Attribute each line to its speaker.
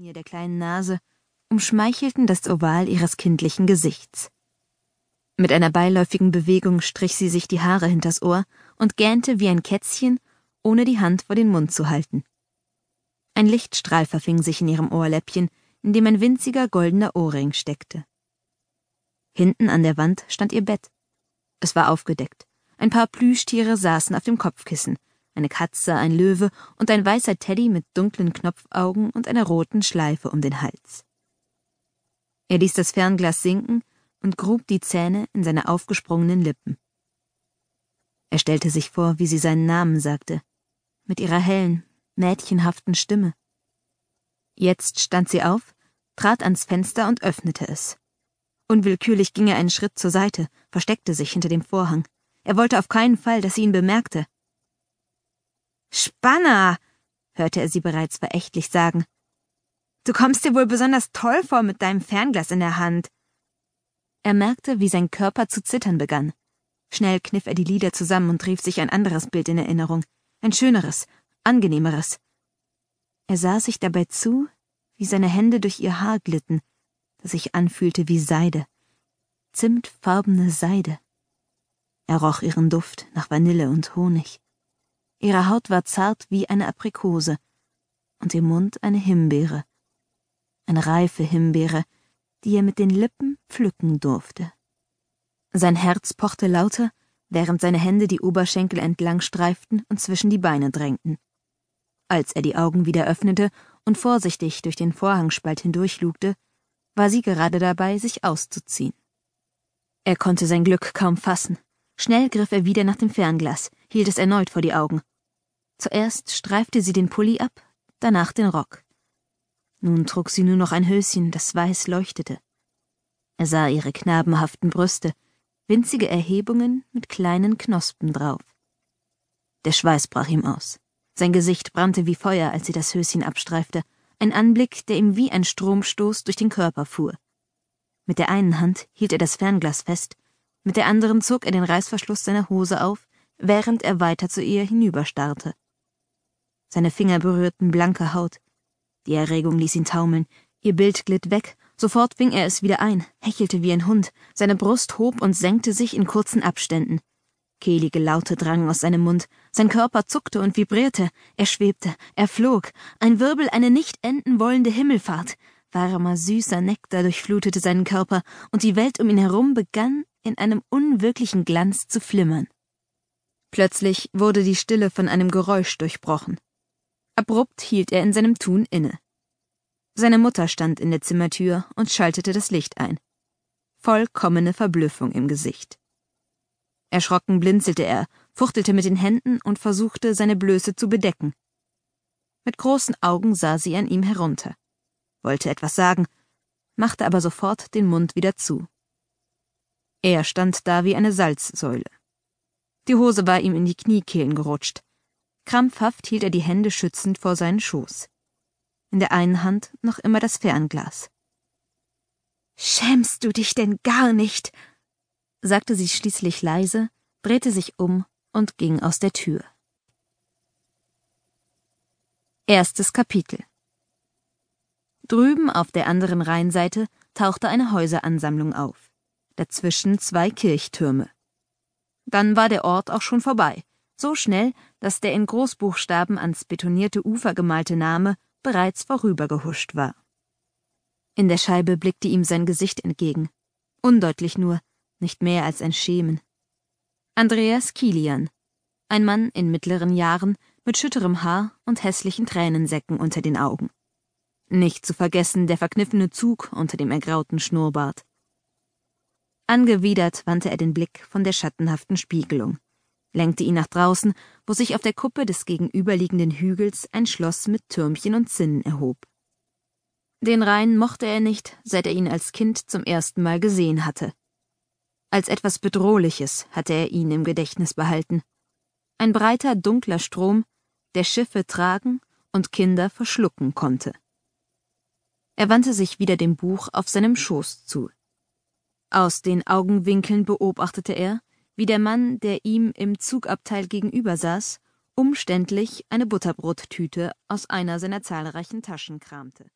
Speaker 1: Linie der kleinen Nase umschmeichelten das Oval ihres kindlichen Gesichts. Mit einer beiläufigen Bewegung strich sie sich die Haare hinters Ohr und gähnte wie ein Kätzchen, ohne die Hand vor den Mund zu halten. Ein Lichtstrahl verfing sich in ihrem Ohrläppchen, in dem ein winziger goldener Ohrring steckte. Hinten an der Wand stand ihr Bett. Es war aufgedeckt. Ein paar Plüschtiere saßen auf dem Kopfkissen, eine Katze, ein Löwe und ein weißer Teddy mit dunklen Knopfaugen und einer roten Schleife um den Hals. Er ließ das Fernglas sinken und grub die Zähne in seine aufgesprungenen Lippen. Er stellte sich vor, wie sie seinen Namen sagte, mit ihrer hellen, mädchenhaften Stimme. Jetzt stand sie auf, trat ans Fenster und öffnete es. Unwillkürlich ging er einen Schritt zur Seite, versteckte sich hinter dem Vorhang. Er wollte auf keinen Fall, dass sie ihn bemerkte. Spanner, hörte er sie bereits verächtlich sagen. Du kommst dir wohl besonders toll vor mit deinem Fernglas in der Hand. Er merkte, wie sein Körper zu zittern begann. Schnell kniff er die Lider zusammen und rief sich ein anderes Bild in Erinnerung, ein schöneres, angenehmeres. Er sah sich dabei zu, wie seine Hände durch ihr Haar glitten, das sich anfühlte wie Seide, zimtfarbene Seide. Er roch ihren Duft nach Vanille und Honig. Ihre Haut war zart wie eine Aprikose und ihr Mund eine Himbeere, eine reife Himbeere, die er mit den Lippen pflücken durfte. Sein Herz pochte lauter, während seine Hände die Oberschenkel entlang streiften und zwischen die Beine drängten. Als er die Augen wieder öffnete und vorsichtig durch den Vorhangspalt hindurchlugte, war sie gerade dabei, sich auszuziehen. Er konnte sein Glück kaum fassen. Schnell griff er wieder nach dem Fernglas, hielt es erneut vor die Augen. Zuerst streifte sie den Pulli ab, danach den Rock. Nun trug sie nur noch ein Höschen, das weiß leuchtete. Er sah ihre knabenhaften Brüste, winzige Erhebungen mit kleinen Knospen drauf. Der Schweiß brach ihm aus. Sein Gesicht brannte wie Feuer, als sie das Höschen abstreifte, ein Anblick, der ihm wie ein Stromstoß durch den Körper fuhr. Mit der einen Hand hielt er das Fernglas fest, mit der anderen zog er den Reißverschluss seiner Hose auf, während er weiter zu ihr hinüberstarrte. Seine Finger berührten blanke Haut, die Erregung ließ ihn taumeln. Ihr Bild glitt weg, sofort fing er es wieder ein, hechelte wie ein Hund, seine Brust hob und senkte sich in kurzen Abständen. Kehlige Laute drangen aus seinem Mund, sein Körper zuckte und vibrierte, er schwebte, er flog, ein Wirbel, eine nicht enden wollende Himmelfahrt. Warmer, süßer Nektar durchflutete seinen Körper, und die Welt um ihn herum begann in einem unwirklichen Glanz zu flimmern. Plötzlich wurde die Stille von einem Geräusch durchbrochen. Abrupt hielt er in seinem Tun inne. Seine Mutter stand in der Zimmertür und schaltete das Licht ein. Vollkommene Verblüffung im Gesicht. Erschrocken blinzelte er, fuchtelte mit den Händen und versuchte, seine Blöße zu bedecken. Mit großen Augen sah sie an ihm herunter, wollte etwas sagen, machte aber sofort den Mund wieder zu. Er stand da wie eine Salzsäule. Die Hose war ihm in die Kniekehlen gerutscht, Krampfhaft hielt er die Hände schützend vor seinen Schoß. In der einen Hand noch immer das Fernglas. Schämst du dich denn gar nicht? sagte sie schließlich leise, drehte sich um und ging aus der Tür. Erstes Kapitel Drüben auf der anderen Rheinseite tauchte eine Häuseransammlung auf, dazwischen zwei Kirchtürme. Dann war der Ort auch schon vorbei, so schnell, dass der in Großbuchstaben ans betonierte Ufer gemalte Name bereits vorübergehuscht war. In der Scheibe blickte ihm sein Gesicht entgegen. Undeutlich nur, nicht mehr als ein Schemen. Andreas Kilian, ein Mann in mittleren Jahren mit schütterem Haar und hässlichen Tränensäcken unter den Augen. Nicht zu vergessen der verkniffene Zug unter dem ergrauten Schnurrbart. Angewidert wandte er den Blick von der schattenhaften Spiegelung lenkte ihn nach draußen, wo sich auf der Kuppe des gegenüberliegenden Hügels ein Schloss mit Türmchen und Zinnen erhob. Den Rhein mochte er nicht, seit er ihn als Kind zum ersten Mal gesehen hatte. Als etwas Bedrohliches hatte er ihn im Gedächtnis behalten. Ein breiter, dunkler Strom, der Schiffe tragen und Kinder verschlucken konnte. Er wandte sich wieder dem Buch auf seinem Schoß zu. Aus den Augenwinkeln beobachtete er, wie der Mann, der ihm im Zugabteil gegenüber saß, umständlich eine Butterbrottüte aus einer seiner zahlreichen Taschen kramte